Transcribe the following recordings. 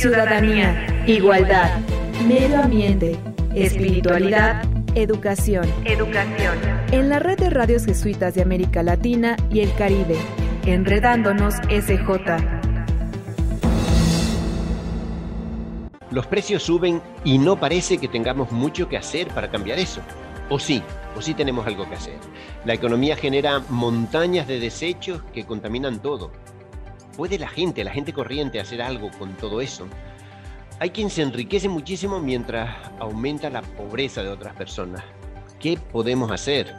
ciudadanía, igualdad, medio ambiente, espiritualidad, educación. Educación. En la red de radios jesuitas de América Latina y el Caribe. Enredándonos SJ. Los precios suben y no parece que tengamos mucho que hacer para cambiar eso. O sí, o sí tenemos algo que hacer. La economía genera montañas de desechos que contaminan todo. ¿Puede la gente, la gente corriente, hacer algo con todo eso? Hay quien se enriquece muchísimo mientras aumenta la pobreza de otras personas. ¿Qué podemos hacer?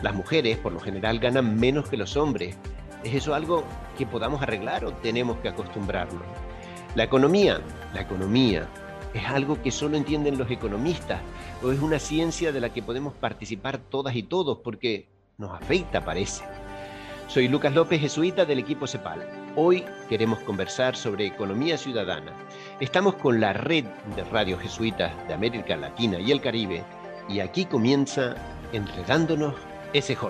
Las mujeres por lo general ganan menos que los hombres. ¿Es eso algo que podamos arreglar o tenemos que acostumbrarnos? La economía, la economía es algo que solo entienden los economistas o es una ciencia de la que podemos participar todas y todos porque nos afecta, parece. Soy Lucas López, jesuita del equipo CEPAL. Hoy queremos conversar sobre economía ciudadana. Estamos con la red de radios jesuitas de América Latina y el Caribe y aquí comienza Enredándonos SJ.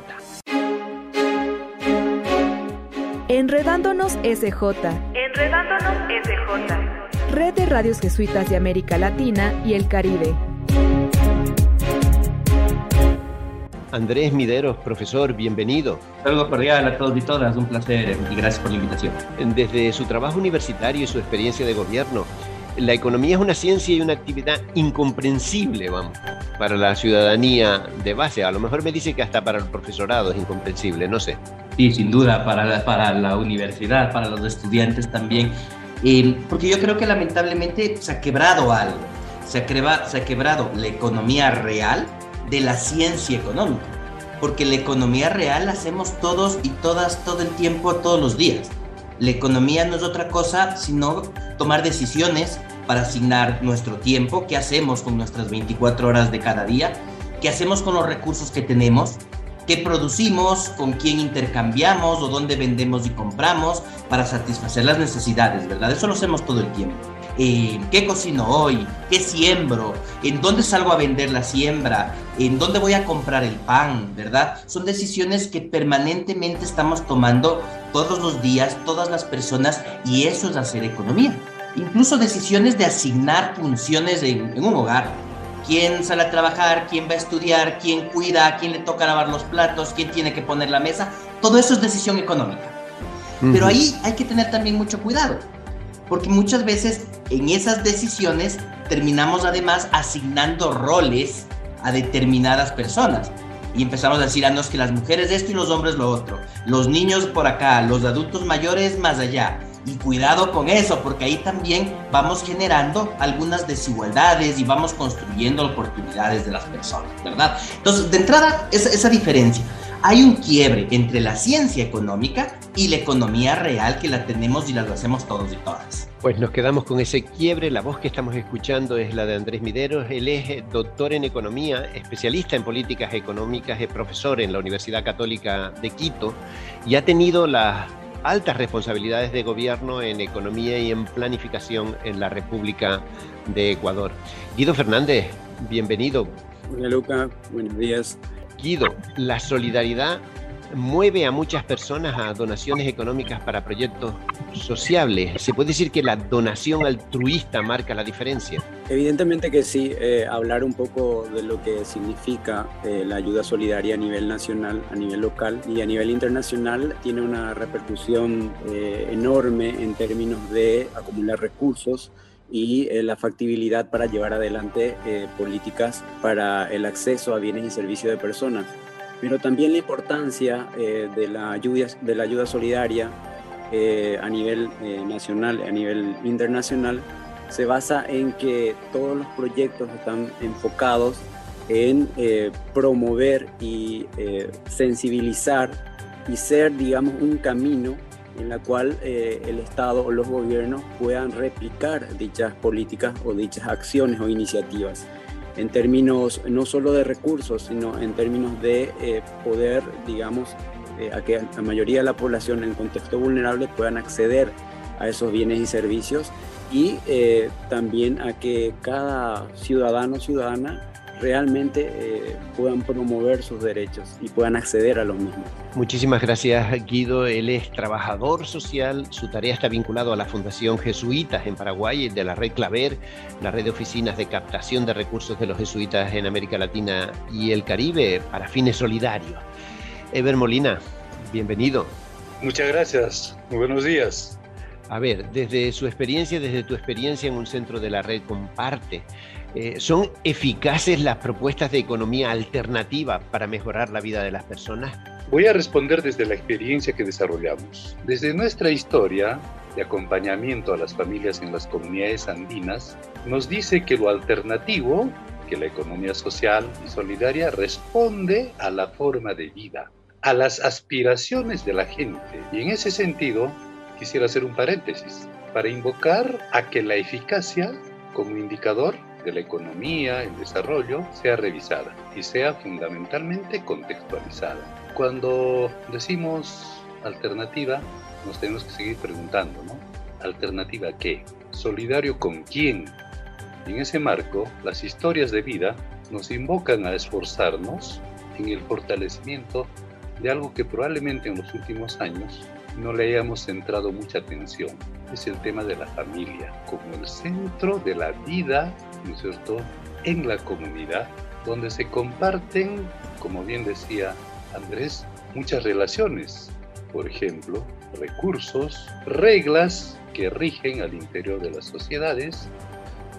Enredándonos SJ. Enredándonos SJ. Red de radios jesuitas de América Latina y el Caribe. Andrés Mideros, profesor, bienvenido. Saludos cordial a todos y todas, un placer y gracias por la invitación. Desde su trabajo universitario y su experiencia de gobierno, la economía es una ciencia y una actividad incomprensible, vamos, para la ciudadanía de base. A lo mejor me dice que hasta para el profesorado es incomprensible, no sé. Sí, sin duda, para la, para la universidad, para los estudiantes también. Eh, porque yo creo que lamentablemente se ha quebrado algo. Se ha, se ha quebrado la economía real de la ciencia económica, porque la economía real la hacemos todos y todas todo el tiempo, todos los días. La economía no es otra cosa sino tomar decisiones para asignar nuestro tiempo, qué hacemos con nuestras 24 horas de cada día, qué hacemos con los recursos que tenemos, qué producimos, con quién intercambiamos o dónde vendemos y compramos para satisfacer las necesidades, ¿verdad? Eso lo hacemos todo el tiempo. Eh, qué cocino hoy, qué siembro, en dónde salgo a vender la siembra, en dónde voy a comprar el pan, ¿verdad? Son decisiones que permanentemente estamos tomando todos los días, todas las personas, y eso es hacer economía. Incluso decisiones de asignar funciones en, un hogar. ¿Quién sale a trabajar? ¿Quién va a estudiar? ¿Quién cuida? ¿Quién le toca lavar los platos? ¿Quién tiene que poner la mesa? Todo eso es decisión económica. Pero ahí hay que tener también mucho cuidado porque muchas veces en esas decisiones terminamos además asignando roles a determinadas personas. Y empezamos a decir, ah, no, que las mujeres esto y los hombres lo otro. Los niños por acá, los adultos mayores más allá. Y cuidado con eso, porque ahí también vamos generando algunas desigualdades y vamos construyendo oportunidades de las personas, ¿verdad? Entonces, de entrada, esa, esa diferencia hay un quiebre entre la ciencia económica y la economía real que la tenemos y la hacemos todos y todas. Pues nos quedamos con ese quiebre. La voz que estamos escuchando es la de Andrés Mideros. Él es doctor en economía, especialista en políticas económicas, es profesor en la Universidad Católica de Quito y ha tenido las altas responsabilidades de gobierno en economía y en planificación en la República de Ecuador. Guido Fernández, bienvenido. Hola Luca, buenos días. La solidaridad mueve a muchas personas a donaciones económicas para proyectos sociables. ¿Se puede decir que la donación altruista marca la diferencia? Evidentemente que sí. Eh, hablar un poco de lo que significa eh, la ayuda solidaria a nivel nacional, a nivel local y a nivel internacional tiene una repercusión eh, enorme en términos de acumular recursos y eh, la factibilidad para llevar adelante eh, políticas para el acceso a bienes y servicios de personas. Pero también la importancia eh, de, la ayuda, de la ayuda solidaria a nivel nacional, a nivel internacional, se basa en que todos los proyectos están enfocados en promover y sensibilizar y ser, digamos, un camino en la cual eh, el Estado o los gobiernos puedan replicar dichas políticas o dichas acciones o iniciativas en términos no solo de recursos, sino en términos de eh, poder, digamos, eh, a que la mayoría de la población en contexto vulnerable puedan acceder a esos bienes y servicios y también a que cada ciudadano o ciudadana realmente eh, puedan promover sus derechos y puedan acceder a los mismos. Muchísimas gracias Guido, él es trabajador social, su tarea está vinculado a la Fundación Jesuitas en Paraguay, de la red Claver, la red de oficinas de captación de recursos de los jesuitas en América Latina y el Caribe para fines solidarios. Ever Molina, bienvenido. Muchas gracias, muy buenos días. A ver, desde su experiencia, desde tu experiencia en un centro de la red Comparte, eh, ¿son eficaces las propuestas de economía alternativa para mejorar la vida de las personas? Voy a responder desde la experiencia que desarrollamos. Desde nuestra historia de acompañamiento a las familias en las comunidades andinas, nos dice que lo alternativo, que la economía social y solidaria responde a la forma de vida, a las aspiraciones de la gente. Y en ese sentido, quisiera hacer un paréntesis para invocar a que la eficacia como indicador de la economía, el desarrollo, sea revisada y sea fundamentalmente contextualizada. Cuando decimos alternativa, nos tenemos que seguir preguntando, ¿no? ¿Alternativa qué? ¿Solidario con quién? Y en ese marco, las historias de vida nos invocan a esforzarnos en el fortalecimiento de algo que probablemente en los últimos años no le hayamos centrado mucha atención. Es el tema de la familia, como el centro de la vida, ¿no cierto?, en la comunidad, donde se comparten, como bien decía Andrés, muchas relaciones. Por ejemplo, recursos, reglas que rigen al interior de las sociedades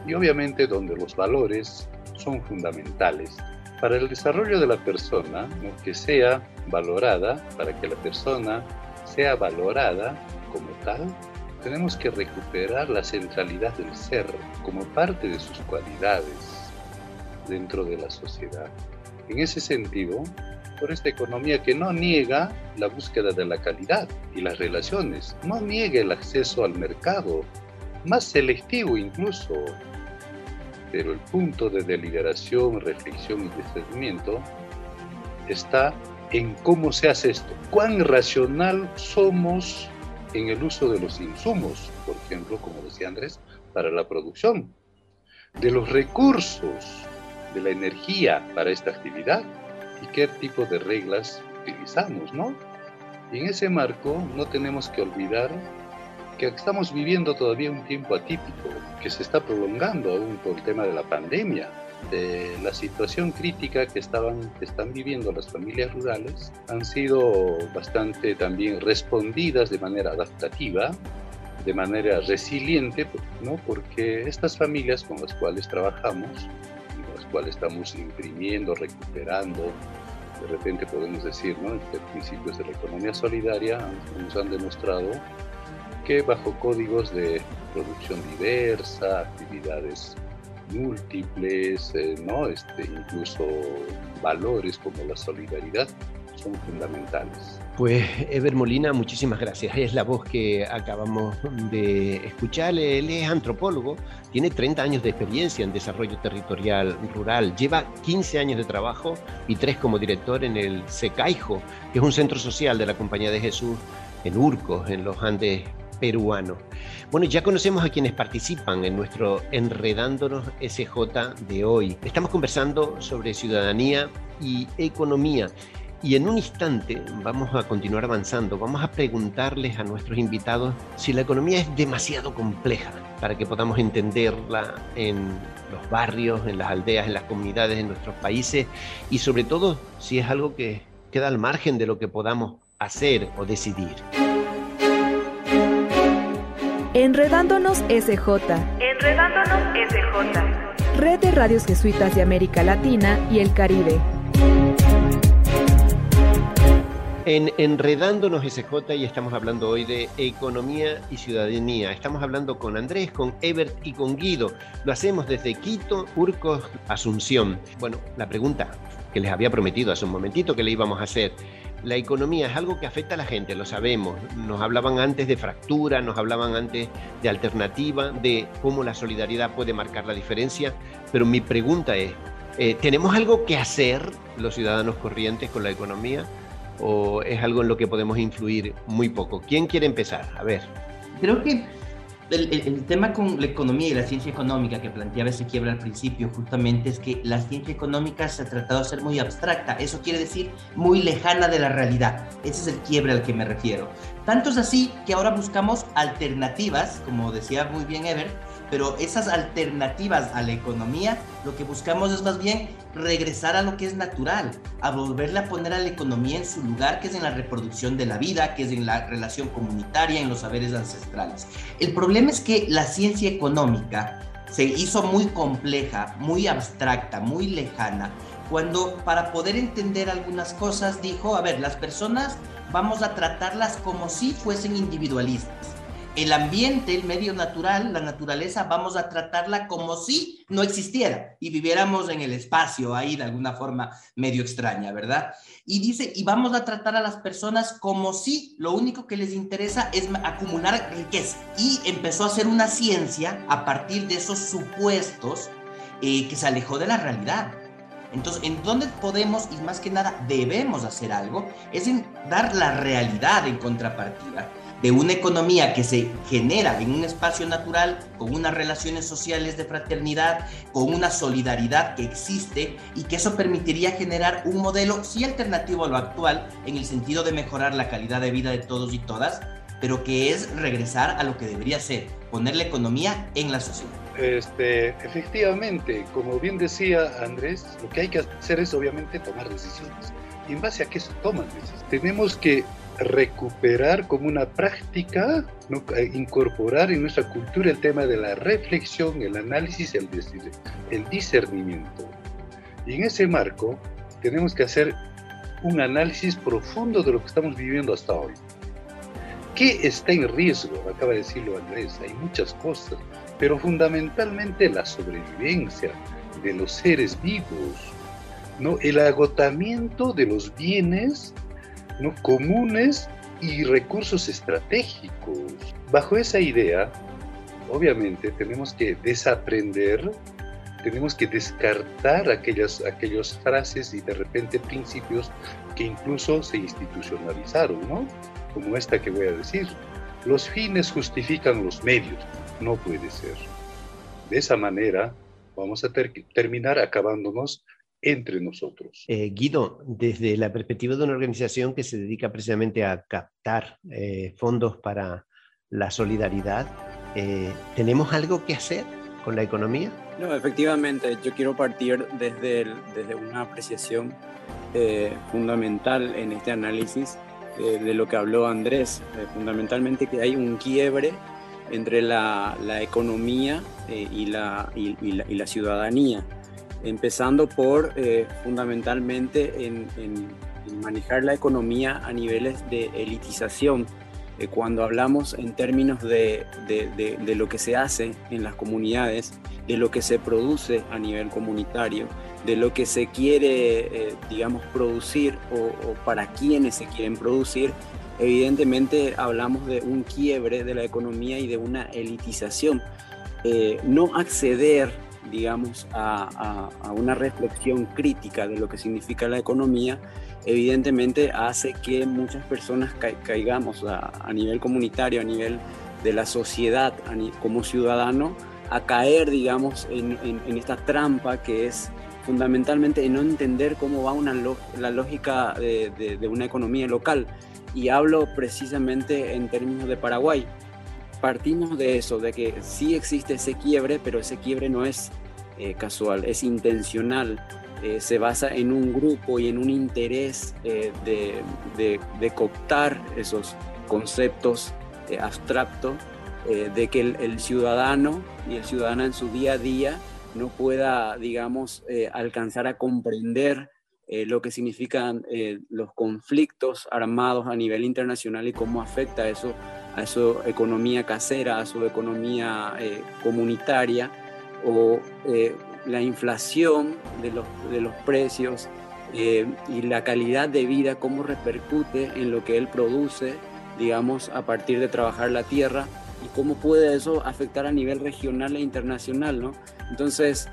y obviamente donde los valores son fundamentales para el desarrollo de la persona, que sea valorada, para que la persona sea valorada como tal, tenemos que recuperar la centralidad del ser como parte de sus cualidades dentro de la sociedad. En ese sentido, por esta economía que no niega la búsqueda de la calidad y las relaciones, no niega el acceso al mercado, más selectivo incluso, pero el punto de deliberación, reflexión y discernimiento está en cómo se hace esto, cuán racional somos en el uso de los insumos, por ejemplo, como decía Andrés, para la producción, de los recursos, de la energía para esta actividad y qué tipo de reglas utilizamos, ¿no? Y en ese marco no tenemos que olvidar que estamos viviendo todavía un tiempo atípico, que se está prolongando aún por el tema de la pandemia de la situación crítica que, estaban, que están viviendo las familias rurales han sido bastante también respondidas de manera adaptativa, de manera resiliente, ¿no? porque estas familias con las cuales trabajamos, con las cuales estamos imprimiendo, recuperando, de repente podemos decir, ¿no? que principios de la economía solidaria nos han demostrado que bajo códigos de producción diversa, actividades múltiples, eh, ¿no? este, incluso valores como la solidaridad son fundamentales. Pues Ever Molina, muchísimas gracias. Es la voz que acabamos de escuchar. Él es antropólogo, tiene 30 años de experiencia en desarrollo territorial rural, lleva 15 años de trabajo y 3 como director en el SECAIJO, que es un centro social de la Compañía de Jesús en Urcos, en los Andes peruanos. Bueno, ya conocemos a quienes participan en nuestro Enredándonos SJ de hoy. Estamos conversando sobre ciudadanía y economía. Y en un instante vamos a continuar avanzando. Vamos a preguntarles a nuestros invitados si la economía es demasiado compleja para que podamos entenderla en los barrios, en las aldeas, en las comunidades, en nuestros países y sobre todo si es algo que queda al margen de lo que podamos hacer o decidir. Enredándonos SJ. Enredándonos SJ. Red de Radios Jesuitas de América Latina y el Caribe. En Enredándonos SJ y estamos hablando hoy de economía y ciudadanía. Estamos hablando con Andrés, con Ebert y con Guido. Lo hacemos desde Quito, Urcos, Asunción. Bueno, la pregunta que les había prometido hace un momentito que le íbamos a hacer la economía es algo que afecta a la gente, lo sabemos. Nos hablaban antes de fractura, nos hablaban antes de alternativa, de cómo la solidaridad puede marcar la diferencia, pero mi pregunta es, eh, ¿tenemos algo que hacer los ciudadanos corrientes con la economía o es algo en lo que podemos influir muy poco? ¿Quién quiere empezar? A ver. Creo que el, tema con la economía y la ciencia económica que planteaba ese quiebre al principio justamente es que la ciencia económica se ha tratado de ser muy abstracta, eso quiere decir muy lejana de la realidad, ese es el quiebre al que me refiero. Tanto es así que ahora buscamos alternativas, como decía muy bien Ever, pero esas alternativas a la economía, lo que buscamos es más bien regresar a lo que es natural, a volverle a poner a la economía en su lugar, que es en la reproducción de la vida, que es en la relación comunitaria, en los saberes ancestrales. El problema es que la ciencia económica se hizo muy compleja, muy abstracta, muy lejana, cuando para poder entender algunas cosas dijo, a ver, las personas vamos a tratarlas como si fuesen individualistas el ambiente, el medio natural, la naturaleza, vamos a tratarla como si no existiera y viviéramos en el espacio ahí de alguna forma medio extraña, ¿verdad? Y dice, y vamos a tratar a las personas como si lo único que les interesa es acumular riqueza. Y empezó a hacer una ciencia a partir de esos supuestos eh, que se alejó de la realidad. Entonces, ¿en dónde podemos y más que nada debemos hacer algo? Es en dar la realidad en contrapartida de una economía que se genera en un espacio natural, con unas relaciones sociales de fraternidad, con una solidaridad que existe y que eso permitiría generar un modelo sí alternativo a lo actual en el sentido de mejorar la calidad de vida de todos y todas, pero que es regresar a lo que debería ser, poner la economía en la sociedad. Este, efectivamente, como bien decía Andrés, lo que hay que hacer es obviamente tomar decisiones. ¿Y en base a qué se toman? Tenemos que recuperar como una práctica, incorporar en nuestra cultura el tema de la reflexión, el análisis, el, el discernimiento. Y en ese marco tenemos que hacer un análisis profundo de lo que estamos viviendo hasta hoy. ¿Qué está en riesgo? Acaba de decirlo Andrés, hay muchas cosas, pero fundamentalmente la sobrevivencia de los seres vivos, ¿no? el agotamiento de los bienes ¿no? comunes y recursos estratégicos. Bajo esa idea, obviamente tenemos que desaprender, tenemos que descartar aquellas, aquellas frases y de repente principios que incluso se institucionalizaron, ¿no? Como esta que voy a decir. Los fines justifican los medios. No puede ser. De esa manera vamos a terminar acabándonos entre nosotros. Eh, Guido, desde la perspectiva de una organización que se dedica precisamente a captar eh, fondos para la solidaridad, eh, ¿tenemos algo que hacer con la economía? No, efectivamente, yo quiero partir desde, desde una apreciación fundamental en este análisis de lo que habló Andrés, fundamentalmente que hay un quiebre entre la, la economía y la, y, la, y la ciudadanía empezando por eh, fundamentalmente en, manejar la economía a niveles de elitización. Eh, cuando hablamos en términos de, lo que se hace en las comunidades, de lo que se produce a nivel comunitario, de lo que se quiere, eh, digamos, producir o, o, para quienes se quieren producir, evidentemente hablamos de un quiebre de la economía y de una elitización. no acceder digamos, a, una reflexión crítica de lo que significa la economía, evidentemente hace que muchas personas caigamos a, nivel comunitario, a nivel de la sociedad, como ciudadano, a caer, digamos, en, esta trampa que es fundamentalmente no entender cómo va una la lógica de, de una economía local. Y hablo precisamente en términos de Paraguay partimos de eso, de que sí existe ese quiebre, pero ese quiebre no es eh, casual, es intencional, eh, se basa en un grupo y en un interés eh, de, de, cooptar esos conceptos abstractos, de que el, ciudadano y el ciudadano en su día a día no pueda, digamos, alcanzar a comprender lo que significan los conflictos armados a nivel internacional y cómo afecta eso a su economía casera, a su economía eh, comunitaria o eh, la inflación de los, de los precios eh, y la calidad de vida, cómo repercute en lo que él produce, digamos, a partir de trabajar la tierra y cómo puede eso afectar a nivel regional e internacional, ¿no? Entonces,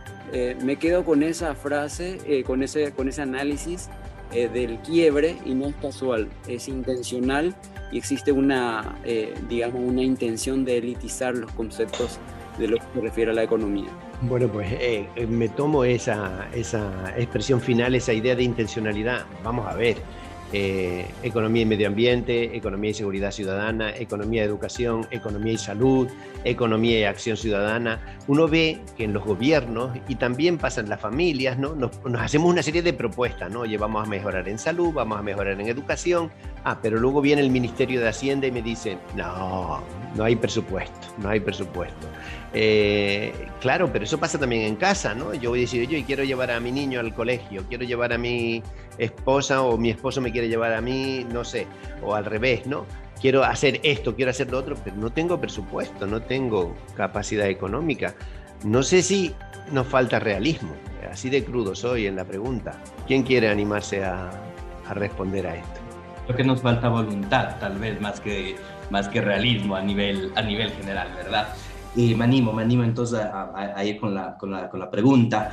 me quedo con esa frase, con, ese, con ese análisis del quiebre y no es casual, es intencional y existe una, eh, digamos, una intención de elitizar los conceptos de lo que se refiere a la economía. Bueno, pues eh, eh, me tomo esa, esa expresión final, esa idea de intencionalidad. Vamos a ver. Eh, economía y medio ambiente, economía y seguridad ciudadana, economía y educación, economía y salud, economía y acción ciudadana. Uno ve que en los gobiernos y también pasa en las familias, ¿no? Nos, hacemos una serie de propuestas, ¿no? Oye, vamos a mejorar en salud, vamos a mejorar en educación. Ah, pero luego viene el Ministerio de Hacienda y me dice, no, no hay presupuesto, no hay presupuesto. Eh, claro, pero eso pasa también en casa, ¿no? Yo voy a decir, yo quiero llevar a mi niño al colegio, quiero llevar a mi esposa o mi esposo me quiere llevar a mí, no sé, o al revés, ¿no? Quiero hacer esto, quiero hacer lo otro, pero no tengo presupuesto, no tengo capacidad económica. No sé si nos falta realismo, así de crudo soy en la pregunta. ¿Quién quiere animarse a, responder a esto? Creo que nos falta voluntad, tal vez, más que, más que realismo a nivel, a nivel general, ¿verdad? Y me animo, me animo entonces a, ir con la, con la, con la pregunta,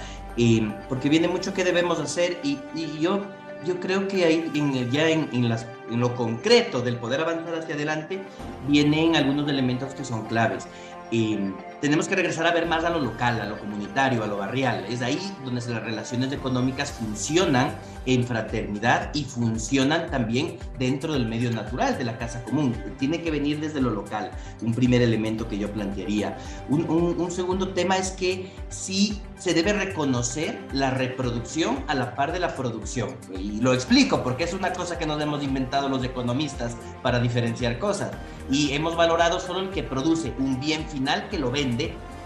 porque viene mucho que debemos hacer y, y yo, yo creo que ahí en, ya en, en, las, en lo concreto del poder avanzar hacia adelante vienen algunos elementos que son claves. Y tenemos que regresar a ver más a lo local, a lo comunitario, a lo barrial. Es ahí donde las relaciones económicas funcionan en fraternidad y funcionan también dentro del medio natural, de la casa común. Tiene que venir desde lo local, un primer elemento que yo plantearía. Un, un, segundo tema es que sí se debe reconocer la reproducción a la par de la producción. Y lo explico porque es una cosa que nos hemos inventado los economistas para diferenciar cosas. Y hemos valorado solo el que produce un bien final que lo vende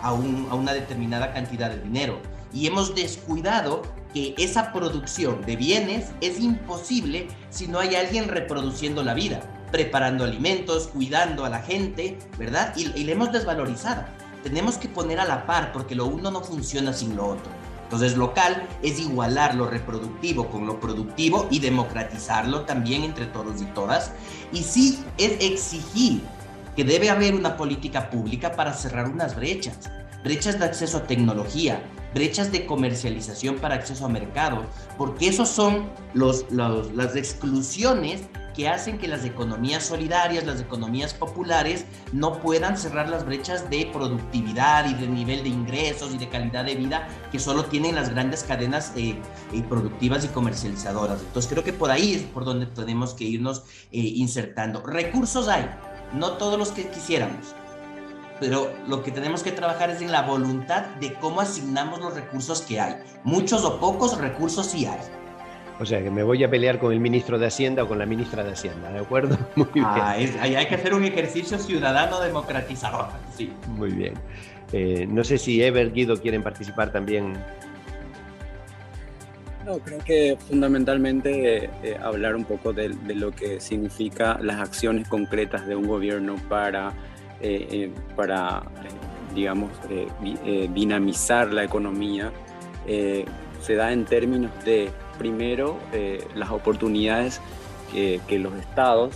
a, una determinada cantidad de dinero. Y hemos descuidado que esa producción de bienes es imposible si no hay alguien reproduciendo la vida, preparando alimentos, cuidando a la gente, ¿verdad? Y, y le hemos desvalorizado. Tenemos que poner a la par porque lo uno no funciona sin lo otro. Entonces, local es igualar lo reproductivo con lo productivo y democratizarlo también entre todos y todas. Y sí es exigir que debe haber una política pública para cerrar unas brechas, brechas de acceso a tecnología, brechas de comercialización para acceso a mercado, porque esos son los, las exclusiones que hacen que las economías solidarias, las economías populares, no puedan cerrar las brechas de productividad y de nivel de ingresos y de calidad de vida que solo tienen las grandes cadenas eh, eh, productivas y comercializadoras. Entonces creo que por ahí es por donde tenemos que irnos eh, insertando. Recursos hay, no todos los que quisiéramos, pero lo que tenemos que trabajar es en la voluntad de cómo asignamos los recursos que hay. Muchos o pocos recursos sí hay. O sea, que me voy a pelear con el ministro de Hacienda o con la ministra de Hacienda, ¿de acuerdo? Muy bien. Ah, hay que hacer un ejercicio ciudadano democratizador, sí. Muy bien. Eh, no sé si Ever, Guido quieren participar también no, creo que fundamentalmente eh, hablar un poco de, lo que significa las acciones concretas de un gobierno para, eh, eh, para digamos, dinamizar la economía se da en términos de, primero, las oportunidades que, que los estados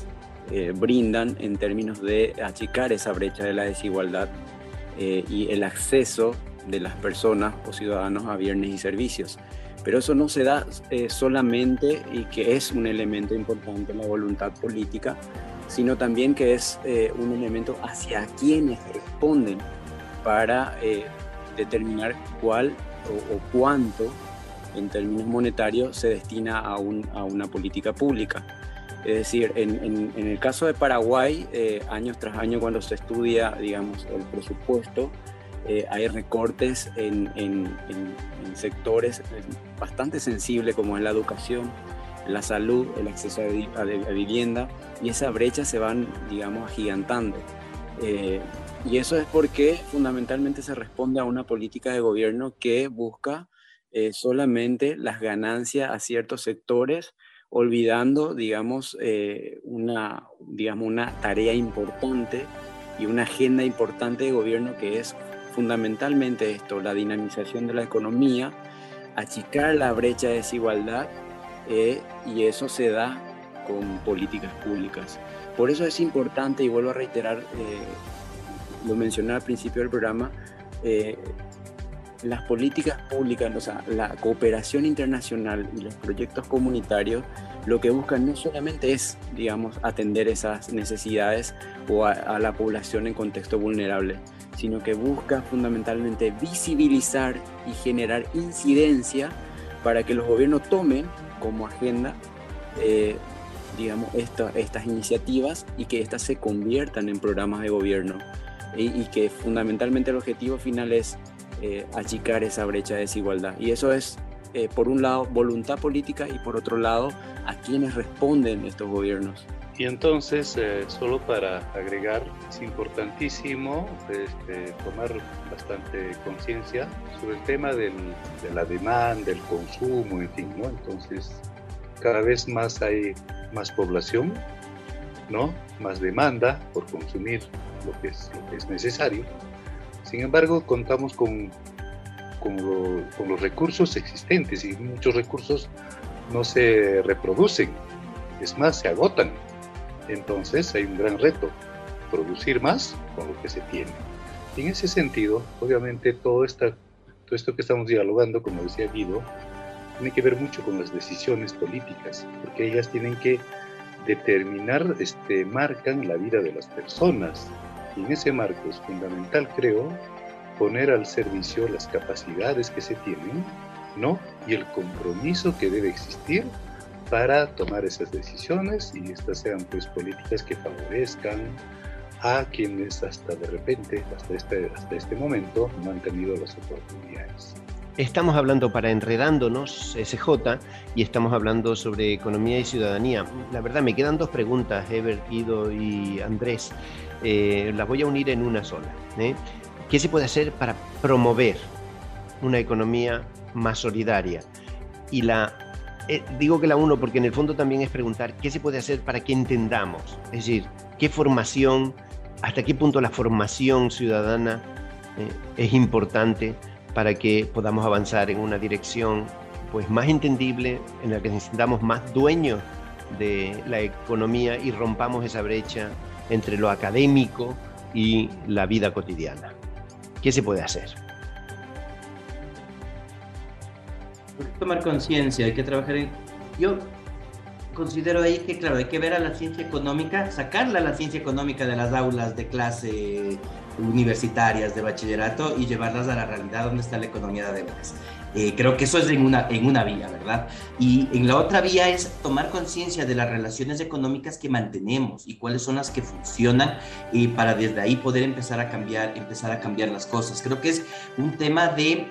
brindan en términos de achicar esa brecha de la desigualdad y el acceso de las personas o ciudadanos a bienes y servicios. Pero eso no se da eh, solamente y que es un elemento importante en la voluntad política, sino también que es eh, un elemento hacia quienes responden para eh, determinar cuál o, cuánto en términos monetarios se destina a, una política pública. Es decir, en, el caso de Paraguay, años tras año cuando se estudia, digamos, el presupuesto, hay recortes en, en, sectores bastante sensibles como es la educación, la salud, el acceso a, vivienda, y esa brecha se van, digamos, agigantando. Eh, y eso es porque fundamentalmente se responde a una política de gobierno que busca eh, solamente las ganancias a ciertos sectores, olvidando, digamos, eh, una, digamos, una tarea importante y una agenda importante de gobierno que es fundamentalmente esto, la dinamización de la economía, achicar la brecha de desigualdad eh, y eso se da con políticas públicas. Por eso es importante, y vuelvo a reiterar, eh, lo mencioné al principio del programa, eh, las políticas públicas, o sea, la cooperación internacional y los proyectos comunitarios lo que buscan no solamente es, digamos, atender esas necesidades o a, la población en contexto vulnerable, sino que busca fundamentalmente visibilizar y generar incidencia para que los gobiernos tomen como agenda, eh, digamos, estas iniciativas y que éstas se conviertan en programas de gobierno y, que fundamentalmente el objetivo final es eh, achicar esa brecha de desigualdad. Y eso es eh, por un lado, voluntad política y por otro lado, a quienes responden estos gobiernos. Y entonces, eh, solo para agregar, es importantísimo este, tomar bastante conciencia sobre el tema del, de la demanda, del consumo, en fin, ¿no? Entonces, cada vez más hay más población, ¿no? Más demanda por consumir lo que es, lo que es necesario. Sin embargo, contamos con con, los recursos existentes y muchos recursos no se reproducen, es más, se agotan. Entonces hay un gran reto, producir más con lo que se tiene. en ese sentido, obviamente, todo, esta, todo esto que estamos dialogando, como decía Guido, tiene que ver mucho con las decisiones políticas, porque ellas tienen que determinar, este, marcan la vida de las personas. Y en ese marco es fundamental, creo, poner al servicio las capacidades que se tienen, ¿no? Y el compromiso que debe existir para tomar esas decisiones y estas sean pues políticas que favorezcan a quienes hasta de repente, hasta este, hasta este momento, no han tenido las oportunidades. Estamos hablando para enredándonos, SJ, y estamos hablando sobre economía y ciudadanía. La verdad, me quedan dos preguntas, Ever, Guido y Andrés. Eh, las voy a unir en una sola. ¿eh? ¿Qué se puede hacer para promover una economía más solidaria? Y la eh, digo que la uno porque en el fondo también es preguntar qué se puede hacer para que entendamos, es decir, qué formación, hasta qué punto la formación ciudadana eh, es importante para que podamos avanzar en una dirección pues más entendible, en la que nos sintamos más dueños de la economía y rompamos esa brecha entre lo académico y la vida cotidiana. ¿Qué se puede hacer? Tomar conciencia, hay que trabajar en... Yo considero ahí que, claro, hay que ver a la ciencia económica, sacarla a la ciencia económica de las aulas de clase universitarias, de bachillerato y llevarlas a la realidad donde está la economía de veras. Eh, creo que eso es en una, en una vía, ¿verdad? Y en la otra vía es tomar conciencia de las relaciones económicas que mantenemos y cuáles son las que funcionan y para desde ahí poder empezar a cambiar, empezar a cambiar las cosas. Creo que es un tema de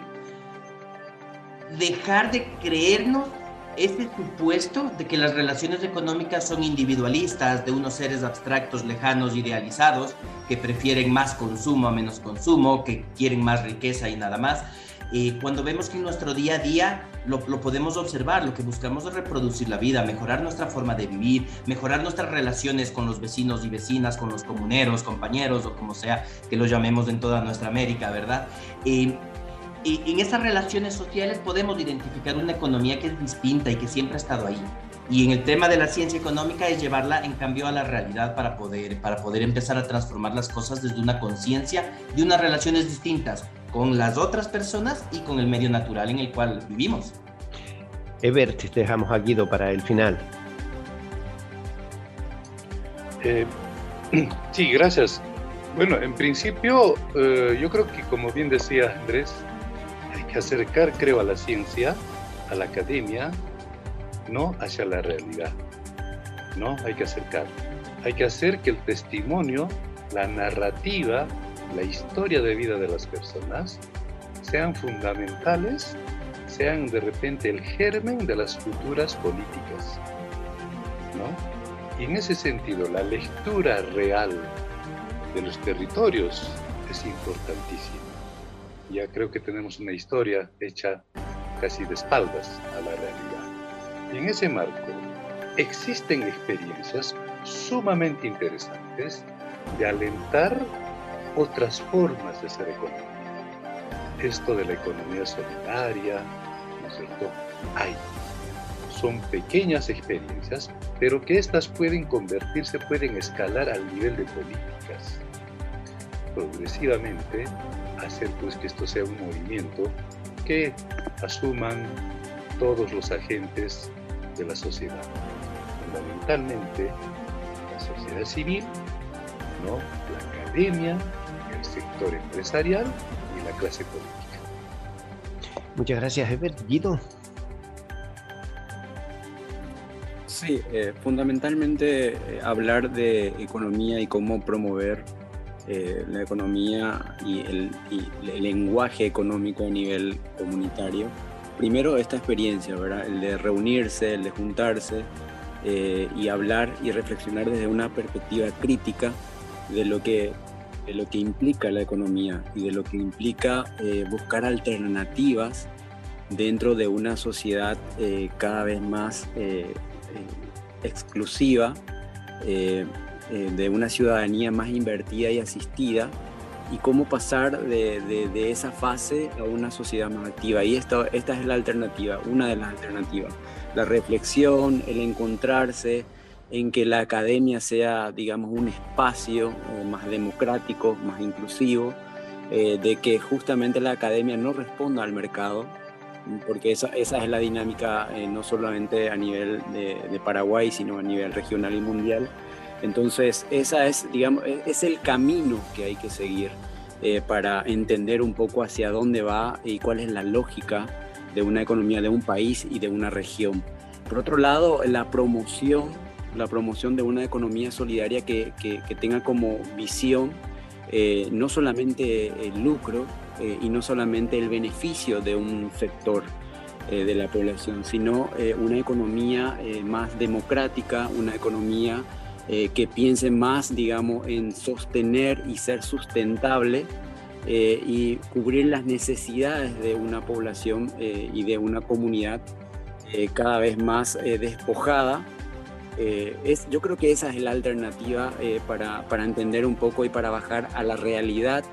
dejar de creernos este supuesto de que las relaciones económicas son individualistas, de unos seres abstractos, lejanos, idealizados, que prefieren más consumo a menos consumo, que quieren más riqueza y nada más, eh, cuando vemos que en nuestro día a día lo, podemos observar, lo que buscamos es reproducir la vida, mejorar nuestra forma de vivir, mejorar nuestras relaciones con los vecinos y vecinas, con los comuneros, compañeros o como sea que los llamemos en toda nuestra América, ¿verdad? Eh, y en esas relaciones sociales podemos identificar una economía que es distinta y que siempre ha estado ahí. Y en el tema de la ciencia económica es llevarla en cambio a la realidad para poder, para poder empezar a transformar las cosas desde una conciencia de unas relaciones distintas con las otras personas y con el medio natural en el cual vivimos. Ebert, te dejamos a Guido para el final. Eh, sí, gracias. Bueno, en principio, eh, yo creo que como bien decía Andrés, que acercar, creo, a la ciencia, a la academia, no hacia la realidad. No, hay que acercar. Hay que hacer que el testimonio, la narrativa, la historia de vida de las personas sean fundamentales, sean de repente el germen de las futuras políticas. ¿no? Y en ese sentido, la lectura real de los territorios es importantísima. Ya creo que tenemos una historia hecha casi de espaldas a la realidad. Y en ese marco existen experiencias sumamente interesantes de alentar otras formas de ser economía. Esto de la economía solidaria, ¿no es cierto? Hay. Son pequeñas experiencias, pero que éstas pueden convertirse, pueden escalar al nivel de políticas. Progresivamente, hacer pues que esto sea un movimiento que asuman todos los agentes de la sociedad. fundamentalmente la sociedad civil, ¿no? la academia, el sector empresarial y la clase política. Muchas gracias, Herbert. Guido. Sí, eh, fundamentalmente eh, hablar de economía y cómo promover eh, la economía y el, lenguaje económico a nivel comunitario. Primero esta experiencia, ¿verdad? El de reunirse, el de juntarse y hablar y reflexionar desde una perspectiva crítica de lo que, de lo que implica la economía y de lo que implica buscar alternativas dentro de una sociedad cada vez más eh, exclusiva, eh, eh, de una ciudadanía más invertida y asistida, y cómo pasar de, esa fase a una sociedad más activa. Y esta, esta es la alternativa, una de las alternativas. La reflexión, el encontrarse, en que la academia sea, digamos, un espacio más democrático, más inclusivo, de que justamente la academia no responda al mercado, porque esa, esa es la dinámica eh, no solamente a nivel de, Paraguay, sino a nivel regional y mundial. Entonces, esa es, digamos, e, es el camino que hay que seguir eh, para entender un poco hacia dónde va y cuál es la lógica de una economía de un país y de una región. Por otro lado, la promoción, la promoción de una economía solidaria que, que, tenga como visión eh, no solamente el lucro, eh, y no solamente el beneficio de un sector de la población, sino una economía más democrática, una economía que piense más, digamos, en sostener y ser sustentable y cubrir las necesidades de una población y de una comunidad cada vez más despojada. es, yo creo que esa es la alternativa para, para entender un poco y para bajar a la realidad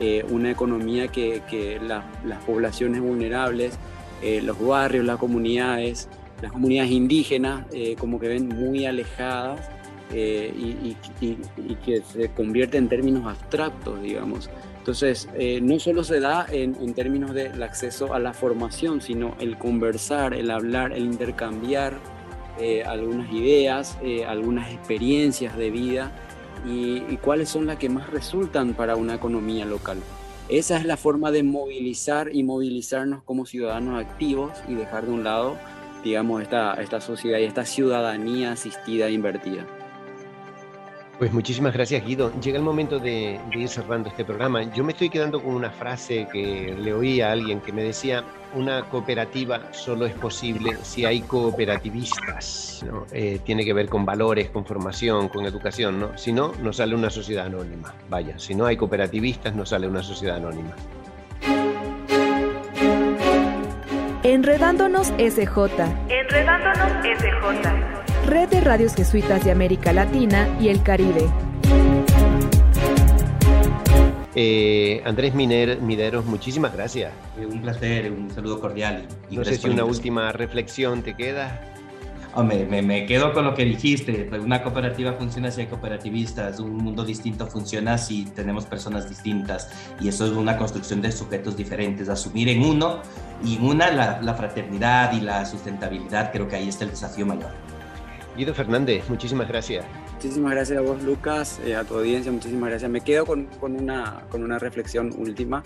eh, una economía que, las poblaciones vulnerables, eh, los barrios, las comunidades, las comunidades indígenas, eh, como que ven muy alejadas y, que se convierte en términos abstractos, digamos. Entonces, no solo se da en, en, términos del acceso a la formación, sino el conversar, el hablar, el intercambiar algunas ideas, algunas experiencias de vida y, cuáles son las que más resultan para una economía local. Esa es la forma de movilizar y movilizarnos como ciudadanos activos y dejar de un lado, digamos, esta, esta sociedad y esta ciudadanía asistida e invertida. Pues muchísimas gracias Guido. Llega el momento de, ir cerrando este programa. Yo me estoy quedando con una frase que le oí a alguien que me decía, una cooperativa solo es posible si hay cooperativistas. Eh, tiene que ver con valores, con formación, con educación. ¿no? Si no, no sale una sociedad anónima. Vaya, si no hay cooperativistas, no sale una sociedad anónima. Enredándonos SJ. Enredándonos SJ. Red de Radios Jesuitas de América Latina y el Caribe. Eh, Andrés Miner, Mideros, muchísimas gracias. Eh, un placer, un saludo cordial. Y no sé si una última reflexión te queda. Oh, me, me, quedo con lo que dijiste. Una cooperativa funciona si hay cooperativistas. Un mundo distinto funciona si tenemos personas distintas. Y eso es una construcción de sujetos diferentes. Asumir en uno y en una la, la fraternidad y la sustentabilidad. Creo que ahí está el desafío mayor. Guido Fernández, muchísimas gracias. Muchísimas gracias a vos, Lucas, eh, a tu audiencia, muchísimas gracias. Me quedo con, con, una, con una reflexión última,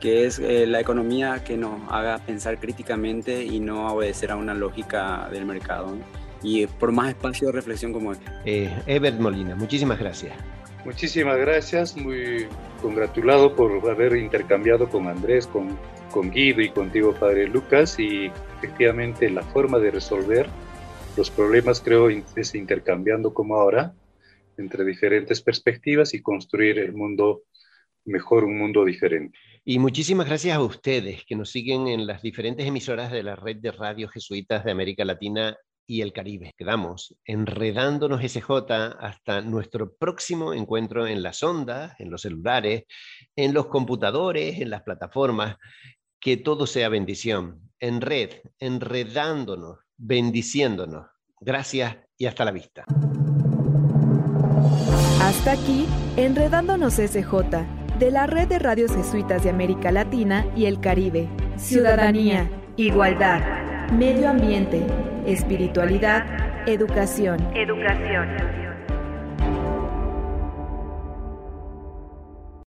que es eh, la economía que nos haga pensar críticamente y no obedecer a una lógica del mercado. Y por más espacio de reflexión como este. Eh, Ebert Molina, muchísimas gracias. Muchísimas gracias, muy congratulado por haber intercambiado con Andrés, con, con Guido y contigo, Padre Lucas, y efectivamente la forma de resolver los problemas creo es intercambiando como ahora entre diferentes perspectivas y construir el mundo mejor, un mundo diferente. Y muchísimas gracias a ustedes que nos siguen en las diferentes emisoras de la red de radios jesuitas de América Latina y el Caribe. Quedamos enredándonos SJ hasta nuestro próximo encuentro en las ondas, en los celulares, en los computadores, en las plataformas. Que todo sea bendición. En red, enredándonos bendiciéndonos. Gracias y hasta la vista. Hasta aquí, Enredándonos SJ, de la Red de Radios Jesuitas de América Latina y el Caribe. Ciudadanía, igualdad, medio ambiente, espiritualidad educación. Educación.